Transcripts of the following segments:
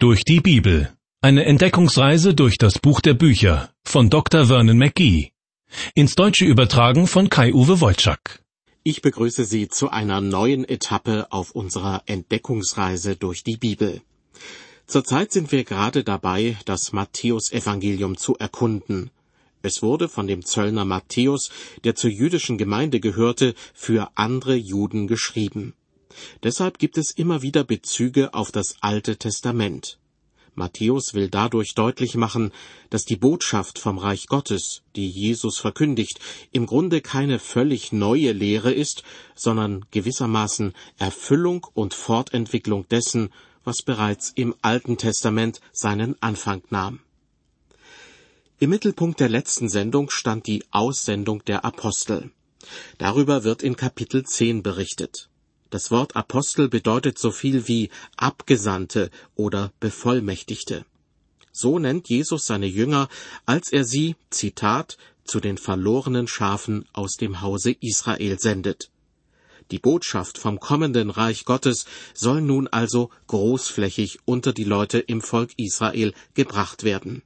Durch die Bibel. Eine Entdeckungsreise durch das Buch der Bücher von Dr. Vernon McGee. Ins Deutsche übertragen von Kai-Uwe Wolczak. Ich begrüße Sie zu einer neuen Etappe auf unserer Entdeckungsreise durch die Bibel. Zurzeit sind wir gerade dabei, das Matthäusevangelium zu erkunden. Es wurde von dem Zöllner Matthäus, der zur jüdischen Gemeinde gehörte, für andere Juden geschrieben. Deshalb gibt es immer wieder Bezüge auf das Alte Testament. Matthäus will dadurch deutlich machen, dass die Botschaft vom Reich Gottes, die Jesus verkündigt, im Grunde keine völlig neue Lehre ist, sondern gewissermaßen Erfüllung und Fortentwicklung dessen, was bereits im Alten Testament seinen Anfang nahm. Im Mittelpunkt der letzten Sendung stand die Aussendung der Apostel. Darüber wird in Kapitel 10 berichtet. Das Wort Apostel bedeutet so viel wie Abgesandte oder Bevollmächtigte. So nennt Jesus seine Jünger, als er sie, Zitat, zu den verlorenen Schafen aus dem Hause Israel sendet. Die Botschaft vom kommenden Reich Gottes soll nun also großflächig unter die Leute im Volk Israel gebracht werden.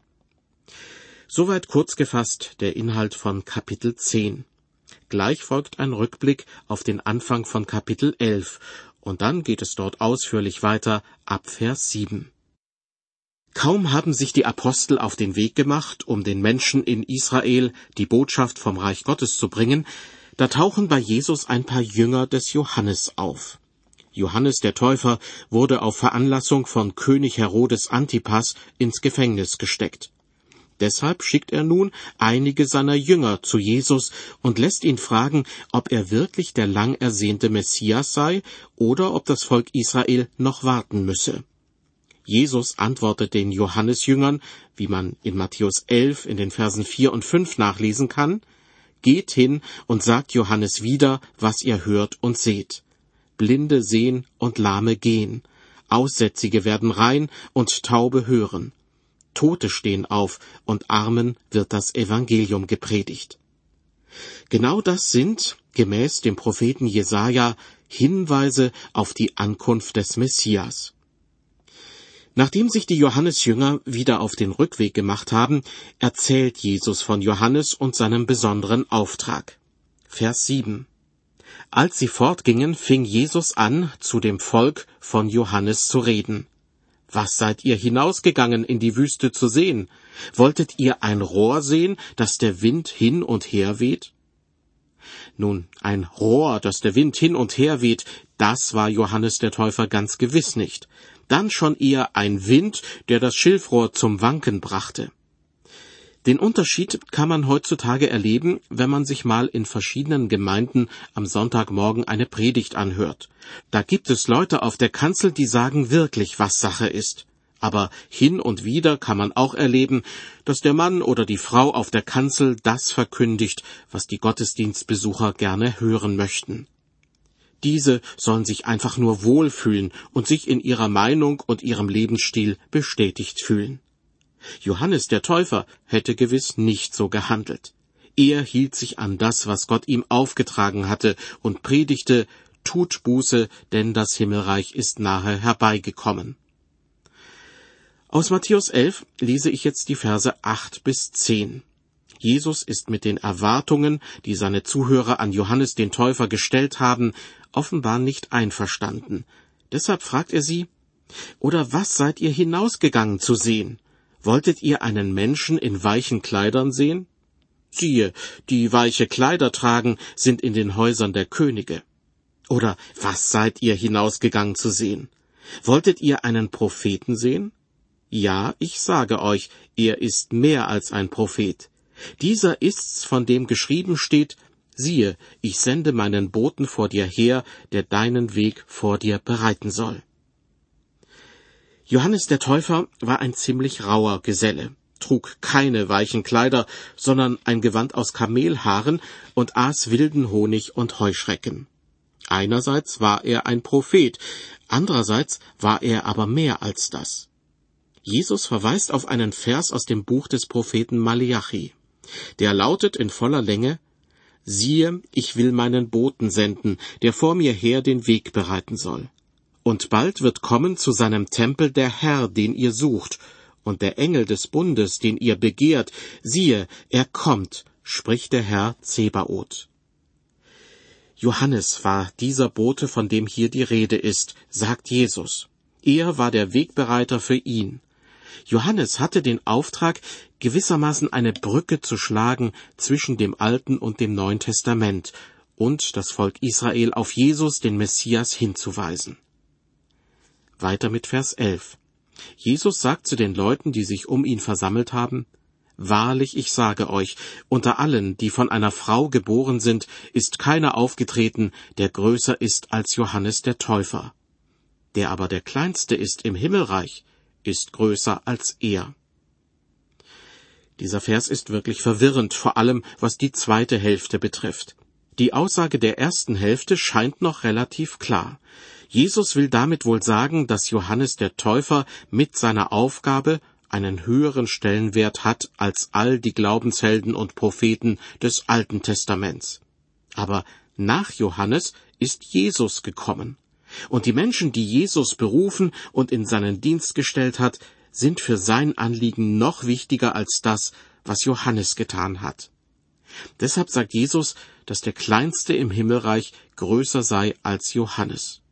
Soweit kurz gefasst der Inhalt von Kapitel 10. Gleich folgt ein Rückblick auf den Anfang von Kapitel 11 und dann geht es dort ausführlich weiter ab Vers 7. Kaum haben sich die Apostel auf den Weg gemacht, um den Menschen in Israel die Botschaft vom Reich Gottes zu bringen, da tauchen bei Jesus ein paar Jünger des Johannes auf. Johannes der Täufer wurde auf Veranlassung von König Herodes Antipas ins Gefängnis gesteckt. Deshalb schickt er nun einige seiner Jünger zu Jesus und lässt ihn fragen, ob er wirklich der lang ersehnte Messias sei oder ob das Volk Israel noch warten müsse. Jesus antwortet den Johannesjüngern, wie man in Matthäus 11 in den Versen 4 und 5 nachlesen kann, Geht hin und sagt Johannes wieder, was ihr hört und seht. Blinde sehen und Lahme gehen. Aussätzige werden rein und Taube hören. Tote stehen auf und Armen wird das Evangelium gepredigt. Genau das sind, gemäß dem Propheten Jesaja, Hinweise auf die Ankunft des Messias. Nachdem sich die Johannesjünger wieder auf den Rückweg gemacht haben, erzählt Jesus von Johannes und seinem besonderen Auftrag. Vers 7. Als sie fortgingen, fing Jesus an, zu dem Volk von Johannes zu reden. Was seid ihr hinausgegangen in die Wüste zu sehen? Wolltet ihr ein Rohr sehen, das der Wind hin und her weht? Nun, ein Rohr, das der Wind hin und her weht, das war Johannes der Täufer ganz gewiss nicht. Dann schon eher ein Wind, der das Schilfrohr zum Wanken brachte. Den Unterschied kann man heutzutage erleben, wenn man sich mal in verschiedenen Gemeinden am Sonntagmorgen eine Predigt anhört. Da gibt es Leute auf der Kanzel, die sagen wirklich, was Sache ist. Aber hin und wieder kann man auch erleben, dass der Mann oder die Frau auf der Kanzel das verkündigt, was die Gottesdienstbesucher gerne hören möchten. Diese sollen sich einfach nur wohlfühlen und sich in ihrer Meinung und ihrem Lebensstil bestätigt fühlen. Johannes der Täufer hätte gewiss nicht so gehandelt. Er hielt sich an das, was Gott ihm aufgetragen hatte, und predigte, tut Buße, denn das Himmelreich ist nahe herbeigekommen. Aus Matthäus 11 lese ich jetzt die Verse 8 bis 10. Jesus ist mit den Erwartungen, die seine Zuhörer an Johannes den Täufer gestellt haben, offenbar nicht einverstanden. Deshalb fragt er sie, Oder was seid ihr hinausgegangen zu sehen? Wolltet ihr einen Menschen in weichen Kleidern sehen? Siehe, die weiche Kleider tragen, sind in den Häusern der Könige. Oder was seid ihr hinausgegangen zu sehen? Wolltet ihr einen Propheten sehen? Ja, ich sage euch, er ist mehr als ein Prophet. Dieser ist's, von dem geschrieben steht, siehe, ich sende meinen Boten vor dir her, der deinen Weg vor dir bereiten soll. Johannes der Täufer war ein ziemlich rauer Geselle, trug keine weichen Kleider, sondern ein Gewand aus Kamelhaaren und aß wilden Honig und Heuschrecken. Einerseits war er ein Prophet, andererseits war er aber mehr als das. Jesus verweist auf einen Vers aus dem Buch des Propheten Malachi. Der lautet in voller Länge Siehe, ich will meinen Boten senden, der vor mir her den Weg bereiten soll. Und bald wird kommen zu seinem Tempel der Herr, den ihr sucht, und der Engel des Bundes, den ihr begehrt, siehe, er kommt, spricht der Herr Zebaoth. Johannes war dieser Bote, von dem hier die Rede ist, sagt Jesus. Er war der Wegbereiter für ihn. Johannes hatte den Auftrag, gewissermaßen eine Brücke zu schlagen zwischen dem Alten und dem Neuen Testament und das Volk Israel auf Jesus, den Messias, hinzuweisen. Weiter mit Vers 11. Jesus sagt zu den Leuten, die sich um ihn versammelt haben, Wahrlich, ich sage euch, unter allen, die von einer Frau geboren sind, ist keiner aufgetreten, der größer ist als Johannes der Täufer. Der aber der Kleinste ist im Himmelreich, ist größer als er. Dieser Vers ist wirklich verwirrend, vor allem was die zweite Hälfte betrifft. Die Aussage der ersten Hälfte scheint noch relativ klar. Jesus will damit wohl sagen, dass Johannes der Täufer mit seiner Aufgabe einen höheren Stellenwert hat als all die Glaubenshelden und Propheten des Alten Testaments. Aber nach Johannes ist Jesus gekommen. Und die Menschen, die Jesus berufen und in seinen Dienst gestellt hat, sind für sein Anliegen noch wichtiger als das, was Johannes getan hat. Deshalb sagt Jesus, dass der Kleinste im Himmelreich größer sei als Johannes.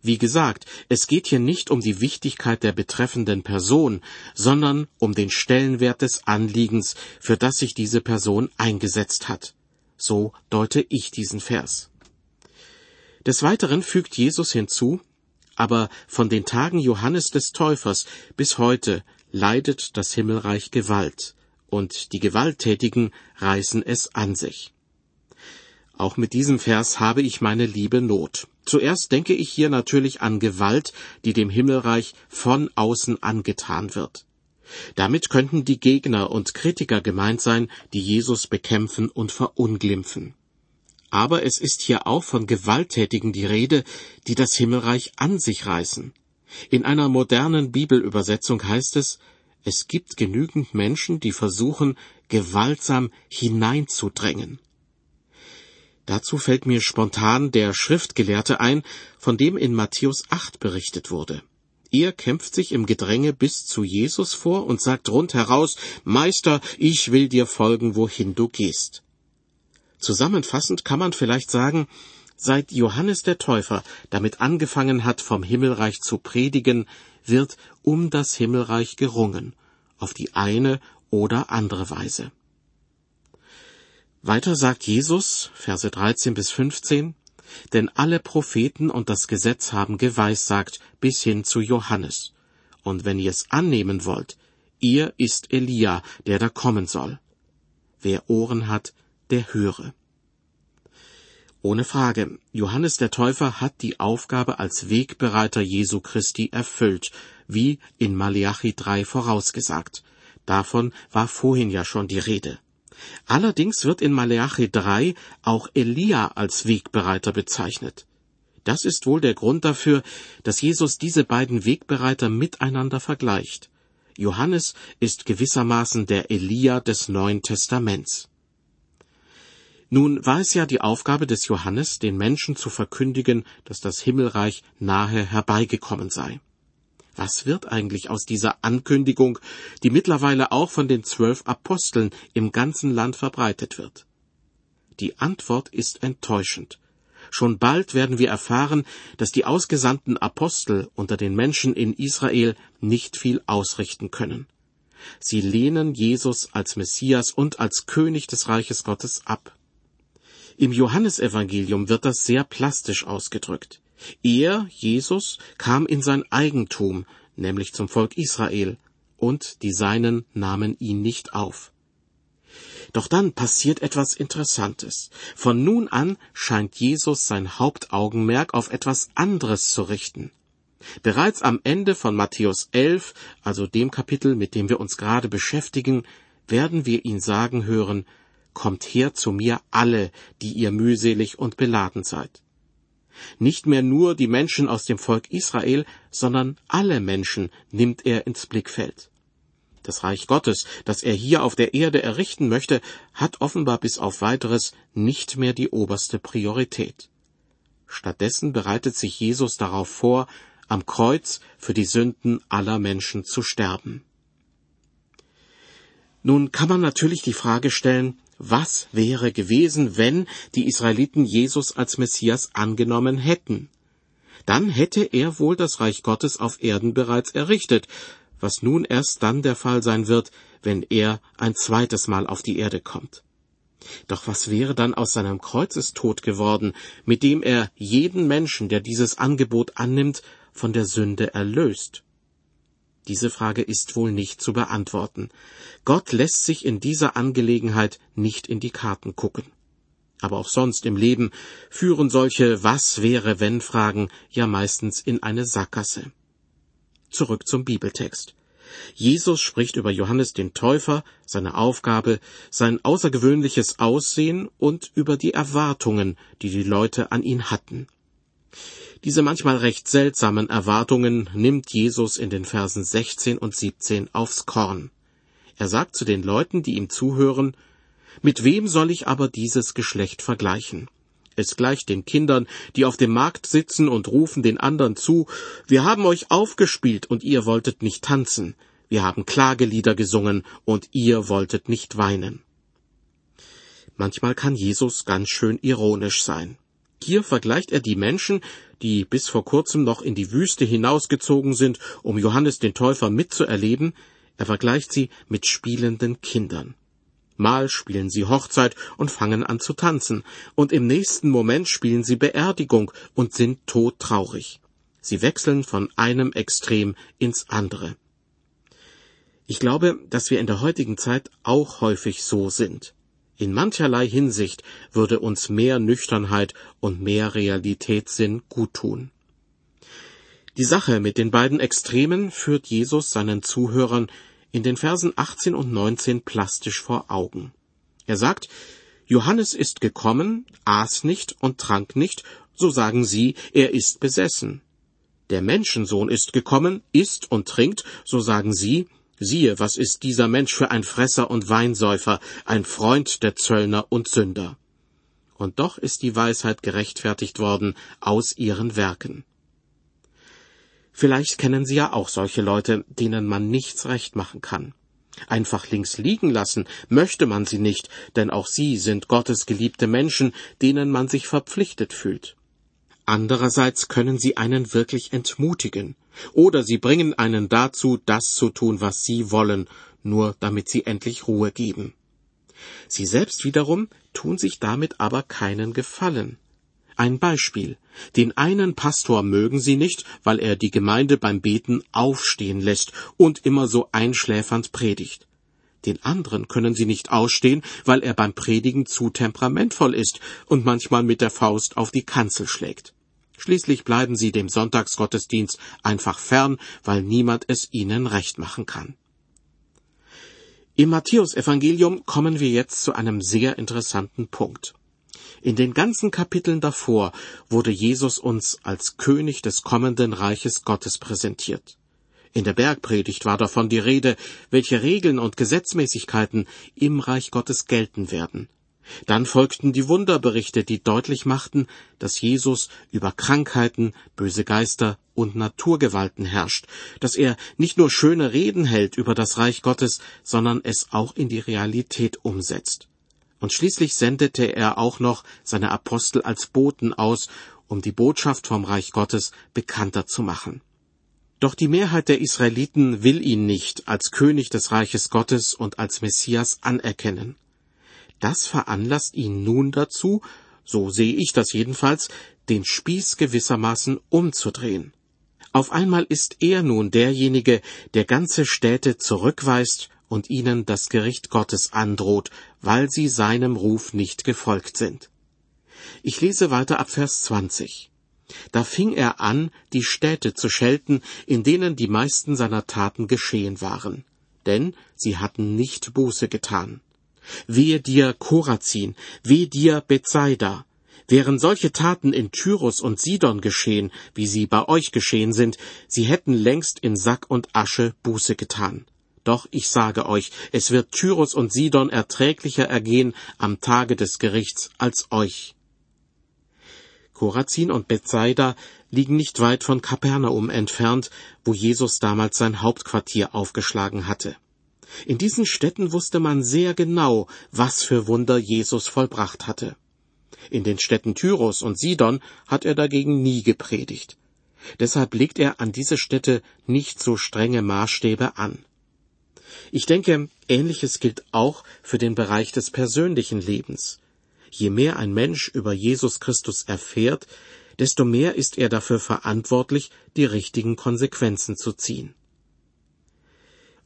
Wie gesagt, es geht hier nicht um die Wichtigkeit der betreffenden Person, sondern um den Stellenwert des Anliegens, für das sich diese Person eingesetzt hat. So deute ich diesen Vers. Des Weiteren fügt Jesus hinzu, aber von den Tagen Johannes des Täufers bis heute leidet das Himmelreich Gewalt, und die Gewalttätigen reißen es an sich. Auch mit diesem Vers habe ich meine liebe Not. Zuerst denke ich hier natürlich an Gewalt, die dem Himmelreich von außen angetan wird. Damit könnten die Gegner und Kritiker gemeint sein, die Jesus bekämpfen und verunglimpfen. Aber es ist hier auch von Gewalttätigen die Rede, die das Himmelreich an sich reißen. In einer modernen Bibelübersetzung heißt es, es gibt genügend Menschen, die versuchen, gewaltsam hineinzudrängen. Dazu fällt mir spontan der Schriftgelehrte ein, von dem in Matthäus 8 berichtet wurde. Er kämpft sich im Gedränge bis zu Jesus vor und sagt rundheraus, Meister, ich will dir folgen, wohin du gehst. Zusammenfassend kann man vielleicht sagen, seit Johannes der Täufer damit angefangen hat, vom Himmelreich zu predigen, wird um das Himmelreich gerungen, auf die eine oder andere Weise. Weiter sagt Jesus, Verse 13 bis 15, denn alle Propheten und das Gesetz haben geweissagt bis hin zu Johannes. Und wenn ihr es annehmen wollt, ihr ist Elia, der da kommen soll. Wer Ohren hat, der höre. Ohne Frage, Johannes der Täufer hat die Aufgabe als Wegbereiter Jesu Christi erfüllt, wie in Malachi 3 vorausgesagt. Davon war vorhin ja schon die Rede. Allerdings wird in Malachi 3 auch Elia als Wegbereiter bezeichnet. Das ist wohl der Grund dafür, dass Jesus diese beiden Wegbereiter miteinander vergleicht. Johannes ist gewissermaßen der Elia des Neuen Testaments. Nun war es ja die Aufgabe des Johannes, den Menschen zu verkündigen, dass das Himmelreich nahe herbeigekommen sei. Was wird eigentlich aus dieser Ankündigung, die mittlerweile auch von den zwölf Aposteln im ganzen Land verbreitet wird? Die Antwort ist enttäuschend. Schon bald werden wir erfahren, dass die ausgesandten Apostel unter den Menschen in Israel nicht viel ausrichten können. Sie lehnen Jesus als Messias und als König des Reiches Gottes ab. Im Johannesevangelium wird das sehr plastisch ausgedrückt. Er, Jesus, kam in sein Eigentum, nämlich zum Volk Israel, und die Seinen nahmen ihn nicht auf. Doch dann passiert etwas Interessantes. Von nun an scheint Jesus sein Hauptaugenmerk auf etwas anderes zu richten. Bereits am Ende von Matthäus 11, also dem Kapitel, mit dem wir uns gerade beschäftigen, werden wir ihn sagen hören, Kommt her zu mir alle, die ihr mühselig und beladen seid. Nicht mehr nur die Menschen aus dem Volk Israel, sondern alle Menschen nimmt er ins Blickfeld. Das Reich Gottes, das er hier auf der Erde errichten möchte, hat offenbar bis auf weiteres nicht mehr die oberste Priorität. Stattdessen bereitet sich Jesus darauf vor, am Kreuz für die Sünden aller Menschen zu sterben. Nun kann man natürlich die Frage stellen, was wäre gewesen, wenn die Israeliten Jesus als Messias angenommen hätten? Dann hätte er wohl das Reich Gottes auf Erden bereits errichtet, was nun erst dann der Fall sein wird, wenn er ein zweites Mal auf die Erde kommt. Doch was wäre dann aus seinem Kreuzestod geworden, mit dem er jeden Menschen, der dieses Angebot annimmt, von der Sünde erlöst? Diese Frage ist wohl nicht zu beantworten. Gott lässt sich in dieser Angelegenheit nicht in die Karten gucken. Aber auch sonst im Leben führen solche Was wäre wenn Fragen ja meistens in eine Sackgasse. Zurück zum Bibeltext. Jesus spricht über Johannes den Täufer, seine Aufgabe, sein außergewöhnliches Aussehen und über die Erwartungen, die die Leute an ihn hatten. Diese manchmal recht seltsamen Erwartungen nimmt Jesus in den Versen 16 und 17 aufs Korn. Er sagt zu den Leuten, die ihm zuhören, Mit wem soll ich aber dieses Geschlecht vergleichen? Es gleicht den Kindern, die auf dem Markt sitzen und rufen den anderen zu, wir haben euch aufgespielt und ihr wolltet nicht tanzen, wir haben Klagelieder gesungen und ihr wolltet nicht weinen. Manchmal kann Jesus ganz schön ironisch sein. Hier vergleicht er die Menschen, die bis vor kurzem noch in die Wüste hinausgezogen sind, um Johannes den Täufer mitzuerleben, er vergleicht sie mit spielenden Kindern. Mal spielen sie Hochzeit und fangen an zu tanzen, und im nächsten Moment spielen sie Beerdigung und sind todtraurig. Sie wechseln von einem Extrem ins andere. Ich glaube, dass wir in der heutigen Zeit auch häufig so sind. In mancherlei Hinsicht würde uns mehr Nüchternheit und mehr Realitätssinn guttun. Die Sache mit den beiden Extremen führt Jesus seinen Zuhörern in den Versen 18 und 19 plastisch vor Augen. Er sagt, Johannes ist gekommen, aß nicht und trank nicht, so sagen sie, er ist besessen. Der Menschensohn ist gekommen, isst und trinkt, so sagen sie, siehe, was ist dieser Mensch für ein Fresser und Weinsäufer, ein Freund der Zöllner und Sünder. Und doch ist die Weisheit gerechtfertigt worden aus ihren Werken. Vielleicht kennen Sie ja auch solche Leute, denen man nichts recht machen kann. Einfach links liegen lassen möchte man sie nicht, denn auch sie sind Gottes geliebte Menschen, denen man sich verpflichtet fühlt. Andererseits können sie einen wirklich entmutigen, oder sie bringen einen dazu, das zu tun, was sie wollen, nur damit sie endlich Ruhe geben. Sie selbst wiederum tun sich damit aber keinen Gefallen. Ein Beispiel. Den einen Pastor mögen sie nicht, weil er die Gemeinde beim Beten aufstehen lässt und immer so einschläfernd predigt. Den anderen können sie nicht ausstehen, weil er beim Predigen zu temperamentvoll ist und manchmal mit der Faust auf die Kanzel schlägt. Schließlich bleiben sie dem Sonntagsgottesdienst einfach fern, weil niemand es ihnen recht machen kann. Im Matthäusevangelium kommen wir jetzt zu einem sehr interessanten Punkt. In den ganzen Kapiteln davor wurde Jesus uns als König des kommenden Reiches Gottes präsentiert. In der Bergpredigt war davon die Rede, welche Regeln und Gesetzmäßigkeiten im Reich Gottes gelten werden. Dann folgten die Wunderberichte, die deutlich machten, dass Jesus über Krankheiten, böse Geister und Naturgewalten herrscht, dass er nicht nur schöne Reden hält über das Reich Gottes, sondern es auch in die Realität umsetzt und schließlich sendete er auch noch seine Apostel als Boten aus, um die Botschaft vom Reich Gottes bekannter zu machen. Doch die Mehrheit der Israeliten will ihn nicht als König des Reiches Gottes und als Messias anerkennen. Das veranlasst ihn nun dazu, so sehe ich das jedenfalls, den Spieß gewissermaßen umzudrehen. Auf einmal ist er nun derjenige, der ganze Städte zurückweist und ihnen das Gericht Gottes androht, weil sie seinem Ruf nicht gefolgt sind. Ich lese weiter ab Vers 20. Da fing er an, die Städte zu schelten, in denen die meisten seiner Taten geschehen waren, denn sie hatten nicht Buße getan. Wehe dir, Korazin, wehe dir, Bethsaida. Wären solche Taten in Tyrus und Sidon geschehen, wie sie bei euch geschehen sind, sie hätten längst in Sack und Asche Buße getan. Doch ich sage euch, es wird Tyrus und Sidon erträglicher ergehen am Tage des Gerichts als euch. Korazin und Bethsaida liegen nicht weit von Kapernaum entfernt, wo Jesus damals sein Hauptquartier aufgeschlagen hatte. In diesen Städten wusste man sehr genau, was für Wunder Jesus vollbracht hatte. In den Städten Tyros und Sidon hat er dagegen nie gepredigt. Deshalb legt er an diese Städte nicht so strenge Maßstäbe an. Ich denke, ähnliches gilt auch für den Bereich des persönlichen Lebens. Je mehr ein Mensch über Jesus Christus erfährt, desto mehr ist er dafür verantwortlich, die richtigen Konsequenzen zu ziehen.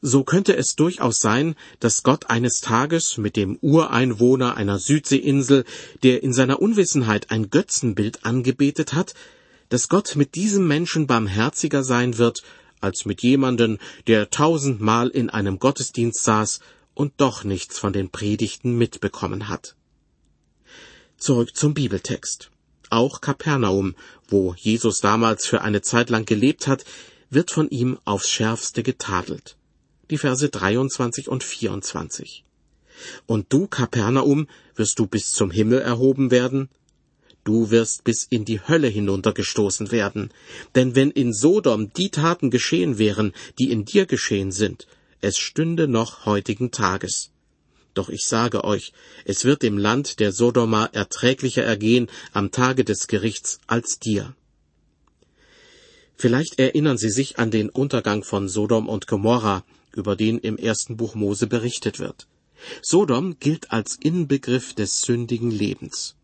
So könnte es durchaus sein, dass Gott eines Tages mit dem Ureinwohner einer Südseeinsel, der in seiner Unwissenheit ein Götzenbild angebetet hat, dass Gott mit diesem Menschen barmherziger sein wird, als mit jemanden, der tausendmal in einem Gottesdienst saß und doch nichts von den Predigten mitbekommen hat. Zurück zum Bibeltext. Auch Kapernaum, wo Jesus damals für eine Zeit lang gelebt hat, wird von ihm aufs schärfste getadelt die Verse 23 und 24. Und du, Kapernaum, wirst du bis zum Himmel erhoben werden? Du wirst bis in die Hölle hinuntergestoßen werden. Denn wenn in Sodom die Taten geschehen wären, die in dir geschehen sind, es stünde noch heutigen Tages. Doch ich sage euch, es wird dem Land der Sodomer erträglicher ergehen am Tage des Gerichts als dir. Vielleicht erinnern Sie sich an den Untergang von Sodom und Gomorra, über den im ersten Buch Mose berichtet wird. Sodom gilt als Inbegriff des sündigen Lebens.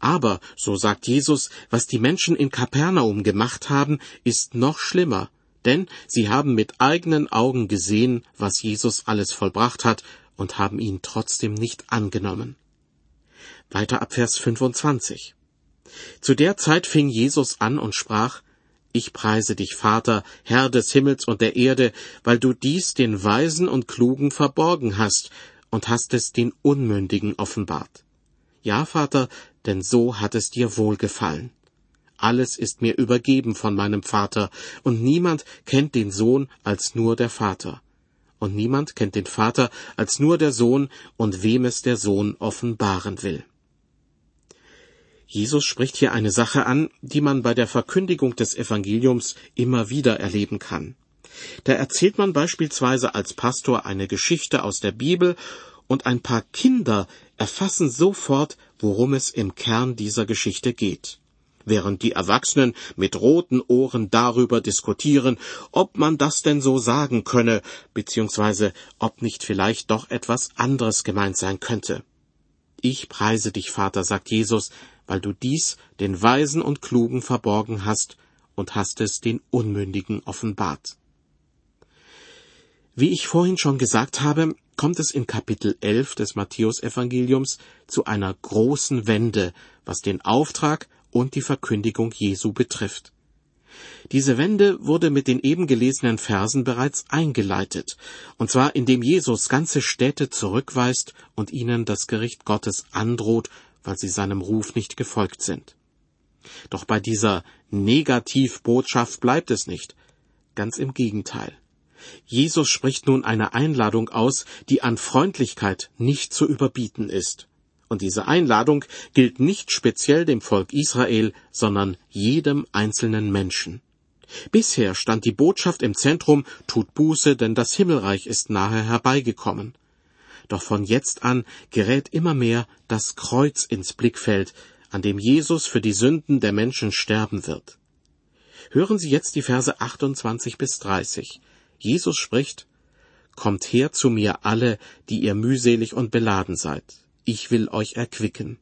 Aber, so sagt Jesus, was die Menschen in Kapernaum gemacht haben, ist noch schlimmer, denn sie haben mit eigenen Augen gesehen, was Jesus alles vollbracht hat, und haben ihn trotzdem nicht angenommen. Weiter ab Vers 25. Zu der Zeit fing Jesus an und sprach, ich preise dich, Vater, Herr des Himmels und der Erde, weil du dies den Weisen und Klugen verborgen hast und hast es den Unmündigen offenbart. Ja, Vater, denn so hat es dir wohlgefallen. Alles ist mir übergeben von meinem Vater, und niemand kennt den Sohn als nur der Vater. Und niemand kennt den Vater als nur der Sohn und wem es der Sohn offenbaren will. Jesus spricht hier eine Sache an, die man bei der Verkündigung des Evangeliums immer wieder erleben kann. Da erzählt man beispielsweise als Pastor eine Geschichte aus der Bibel und ein paar Kinder erfassen sofort, worum es im Kern dieser Geschichte geht. Während die Erwachsenen mit roten Ohren darüber diskutieren, ob man das denn so sagen könne, beziehungsweise ob nicht vielleicht doch etwas anderes gemeint sein könnte. Ich preise dich, Vater, sagt Jesus, weil du dies den Weisen und Klugen verborgen hast und hast es den Unmündigen offenbart. Wie ich vorhin schon gesagt habe, kommt es in Kapitel 11 des Matthäusevangeliums zu einer großen Wende, was den Auftrag und die Verkündigung Jesu betrifft. Diese Wende wurde mit den eben gelesenen Versen bereits eingeleitet, und zwar indem Jesus ganze Städte zurückweist und ihnen das Gericht Gottes androht weil sie seinem Ruf nicht gefolgt sind. Doch bei dieser Negativbotschaft bleibt es nicht. Ganz im Gegenteil. Jesus spricht nun eine Einladung aus, die an Freundlichkeit nicht zu überbieten ist. Und diese Einladung gilt nicht speziell dem Volk Israel, sondern jedem einzelnen Menschen. Bisher stand die Botschaft im Zentrum, tut Buße, denn das Himmelreich ist nahe herbeigekommen. Doch von jetzt an gerät immer mehr das Kreuz ins Blickfeld, an dem Jesus für die Sünden der Menschen sterben wird. Hören Sie jetzt die Verse 28 bis 30. Jesus spricht, Kommt her zu mir alle, die ihr mühselig und beladen seid. Ich will euch erquicken.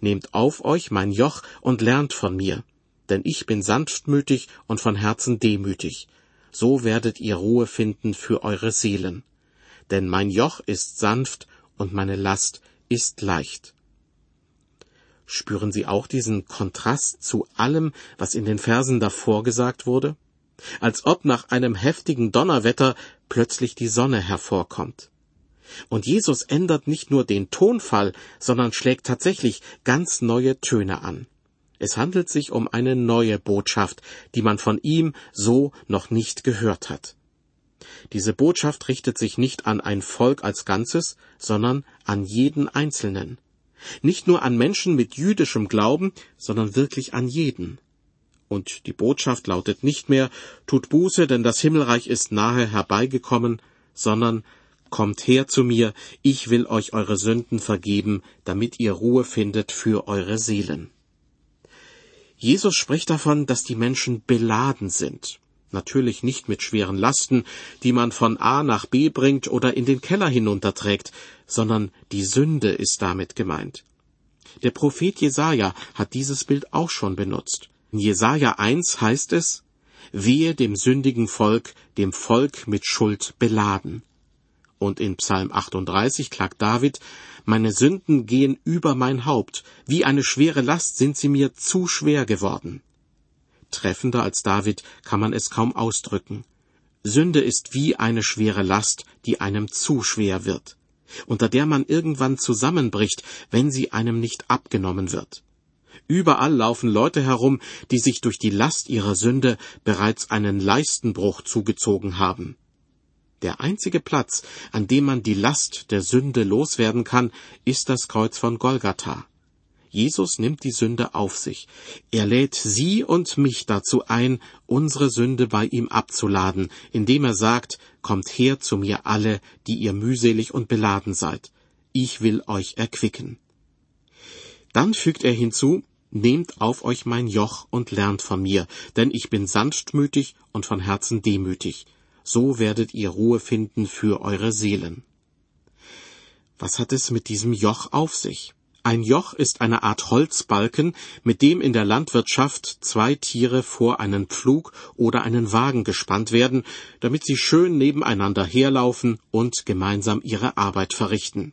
Nehmt auf euch mein Joch und lernt von mir, denn ich bin sanftmütig und von Herzen demütig. So werdet ihr Ruhe finden für eure Seelen denn mein Joch ist sanft und meine Last ist leicht. Spüren Sie auch diesen Kontrast zu allem, was in den Versen davor gesagt wurde? Als ob nach einem heftigen Donnerwetter plötzlich die Sonne hervorkommt. Und Jesus ändert nicht nur den Tonfall, sondern schlägt tatsächlich ganz neue Töne an. Es handelt sich um eine neue Botschaft, die man von ihm so noch nicht gehört hat. Diese Botschaft richtet sich nicht an ein Volk als Ganzes, sondern an jeden Einzelnen. Nicht nur an Menschen mit jüdischem Glauben, sondern wirklich an jeden. Und die Botschaft lautet nicht mehr, tut Buße, denn das Himmelreich ist nahe herbeigekommen, sondern Kommt her zu mir, ich will euch eure Sünden vergeben, damit ihr Ruhe findet für eure Seelen. Jesus spricht davon, dass die Menschen beladen sind. Natürlich nicht mit schweren Lasten, die man von A nach B bringt oder in den Keller hinunterträgt, sondern die Sünde ist damit gemeint. Der Prophet Jesaja hat dieses Bild auch schon benutzt. In Jesaja 1 heißt es, Wehe dem sündigen Volk, dem Volk mit Schuld beladen. Und in Psalm 38 klagt David, meine Sünden gehen über mein Haupt, wie eine schwere Last sind sie mir zu schwer geworden. Treffender als David kann man es kaum ausdrücken. Sünde ist wie eine schwere Last, die einem zu schwer wird, unter der man irgendwann zusammenbricht, wenn sie einem nicht abgenommen wird. Überall laufen Leute herum, die sich durch die Last ihrer Sünde bereits einen Leistenbruch zugezogen haben. Der einzige Platz, an dem man die Last der Sünde loswerden kann, ist das Kreuz von Golgatha. Jesus nimmt die Sünde auf sich. Er lädt Sie und mich dazu ein, unsere Sünde bei ihm abzuladen, indem er sagt, Kommt her zu mir alle, die ihr mühselig und beladen seid. Ich will euch erquicken. Dann fügt er hinzu, Nehmt auf euch mein Joch und lernt von mir, denn ich bin sanftmütig und von Herzen demütig so werdet ihr Ruhe finden für eure Seelen. Was hat es mit diesem Joch auf sich? Ein Joch ist eine Art Holzbalken, mit dem in der Landwirtschaft zwei Tiere vor einen Pflug oder einen Wagen gespannt werden, damit sie schön nebeneinander herlaufen und gemeinsam ihre Arbeit verrichten.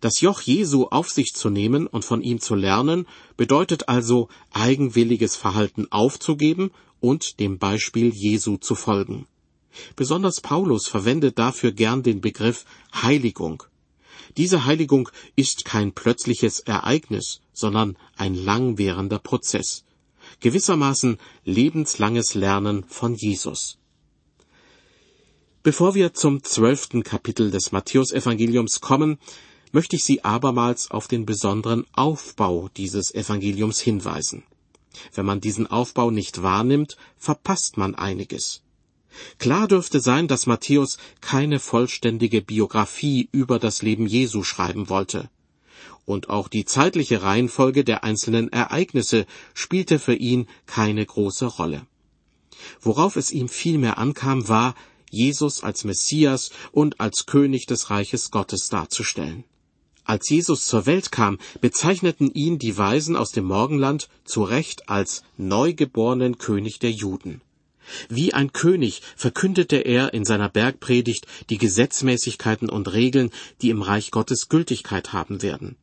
Das Joch Jesu auf sich zu nehmen und von ihm zu lernen, bedeutet also eigenwilliges Verhalten aufzugeben und dem Beispiel Jesu zu folgen. Besonders Paulus verwendet dafür gern den Begriff Heiligung. Diese Heiligung ist kein plötzliches Ereignis, sondern ein langwährender Prozess. Gewissermaßen lebenslanges Lernen von Jesus. Bevor wir zum zwölften Kapitel des Matthäusevangeliums kommen, möchte ich Sie abermals auf den besonderen Aufbau dieses Evangeliums hinweisen. Wenn man diesen Aufbau nicht wahrnimmt, verpasst man einiges. Klar dürfte sein, dass Matthäus keine vollständige Biografie über das Leben Jesu schreiben wollte. Und auch die zeitliche Reihenfolge der einzelnen Ereignisse spielte für ihn keine große Rolle. Worauf es ihm vielmehr ankam, war, Jesus als Messias und als König des Reiches Gottes darzustellen. Als Jesus zur Welt kam, bezeichneten ihn die Weisen aus dem Morgenland zu Recht als neugeborenen König der Juden. Wie ein König verkündete er in seiner Bergpredigt die Gesetzmäßigkeiten und Regeln, die im Reich Gottes Gültigkeit haben werden.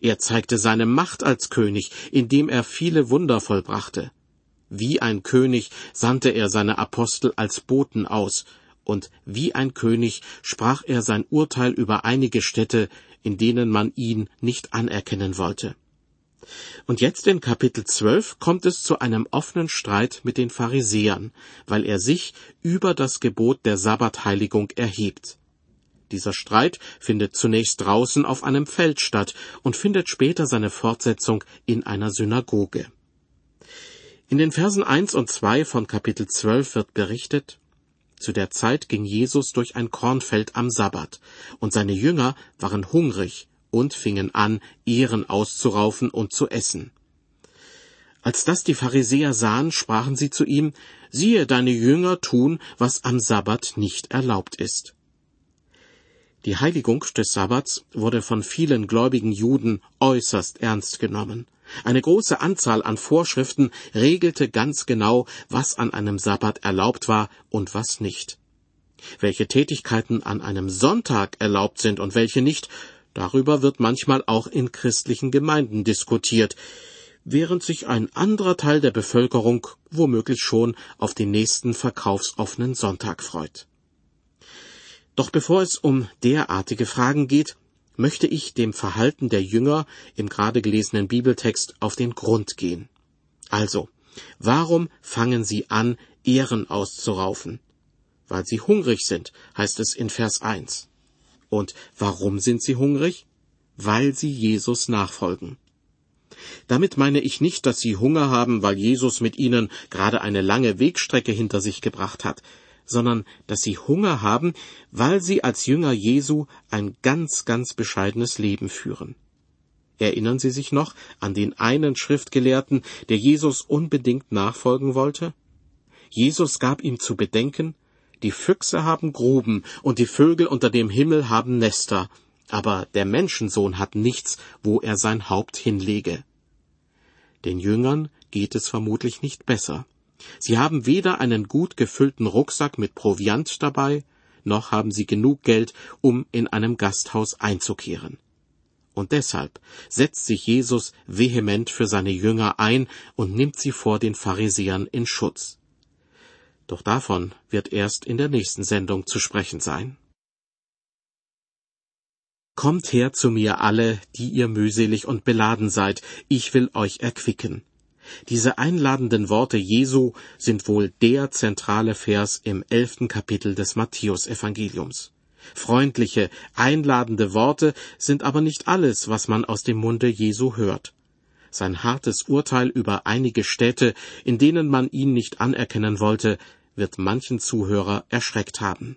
Er zeigte seine Macht als König, indem er viele Wunder vollbrachte. Wie ein König sandte er seine Apostel als Boten aus, und wie ein König sprach er sein Urteil über einige Städte, in denen man ihn nicht anerkennen wollte. Und jetzt in Kapitel 12 kommt es zu einem offenen Streit mit den Pharisäern, weil er sich über das Gebot der Sabbatheiligung erhebt. Dieser Streit findet zunächst draußen auf einem Feld statt und findet später seine Fortsetzung in einer Synagoge. In den Versen 1 und 2 von Kapitel 12 wird berichtet, zu der Zeit ging Jesus durch ein Kornfeld am Sabbat, und seine Jünger waren hungrig und fingen an, Ehren auszuraufen und zu essen. Als das die Pharisäer sahen, sprachen sie zu ihm, siehe, deine Jünger tun, was am Sabbat nicht erlaubt ist. Die Heiligung des Sabbats wurde von vielen gläubigen Juden äußerst ernst genommen. Eine große Anzahl an Vorschriften regelte ganz genau, was an einem Sabbat erlaubt war und was nicht. Welche Tätigkeiten an einem Sonntag erlaubt sind und welche nicht, Darüber wird manchmal auch in christlichen Gemeinden diskutiert, während sich ein anderer Teil der Bevölkerung womöglich schon auf den nächsten verkaufsoffenen Sonntag freut. Doch bevor es um derartige Fragen geht, möchte ich dem Verhalten der Jünger im gerade gelesenen Bibeltext auf den Grund gehen. Also, warum fangen sie an, Ehren auszuraufen? Weil sie hungrig sind, heißt es in Vers 1. Und warum sind sie hungrig? weil sie Jesus nachfolgen. Damit meine ich nicht, dass sie Hunger haben, weil Jesus mit ihnen gerade eine lange Wegstrecke hinter sich gebracht hat, sondern dass sie Hunger haben, weil sie als Jünger Jesu ein ganz, ganz bescheidenes Leben führen. Erinnern Sie sich noch an den einen Schriftgelehrten, der Jesus unbedingt nachfolgen wollte? Jesus gab ihm zu bedenken, die Füchse haben Gruben und die Vögel unter dem Himmel haben Nester, aber der Menschensohn hat nichts, wo er sein Haupt hinlege. Den Jüngern geht es vermutlich nicht besser. Sie haben weder einen gut gefüllten Rucksack mit Proviant dabei, noch haben sie genug Geld, um in einem Gasthaus einzukehren. Und deshalb setzt sich Jesus vehement für seine Jünger ein und nimmt sie vor den Pharisäern in Schutz. Doch davon wird erst in der nächsten Sendung zu sprechen sein. Kommt her zu mir alle, die ihr mühselig und beladen seid, ich will euch erquicken. Diese einladenden Worte Jesu sind wohl der zentrale Vers im elften Kapitel des Matthäusevangeliums. Freundliche, einladende Worte sind aber nicht alles, was man aus dem Munde Jesu hört. Sein hartes Urteil über einige Städte, in denen man ihn nicht anerkennen wollte, wird manchen Zuhörer erschreckt haben.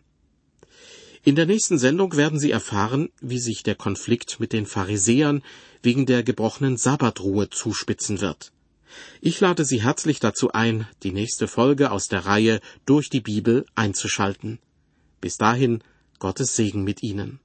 In der nächsten Sendung werden Sie erfahren, wie sich der Konflikt mit den Pharisäern wegen der gebrochenen Sabbatruhe zuspitzen wird. Ich lade Sie herzlich dazu ein, die nächste Folge aus der Reihe Durch die Bibel einzuschalten. Bis dahin Gottes Segen mit Ihnen.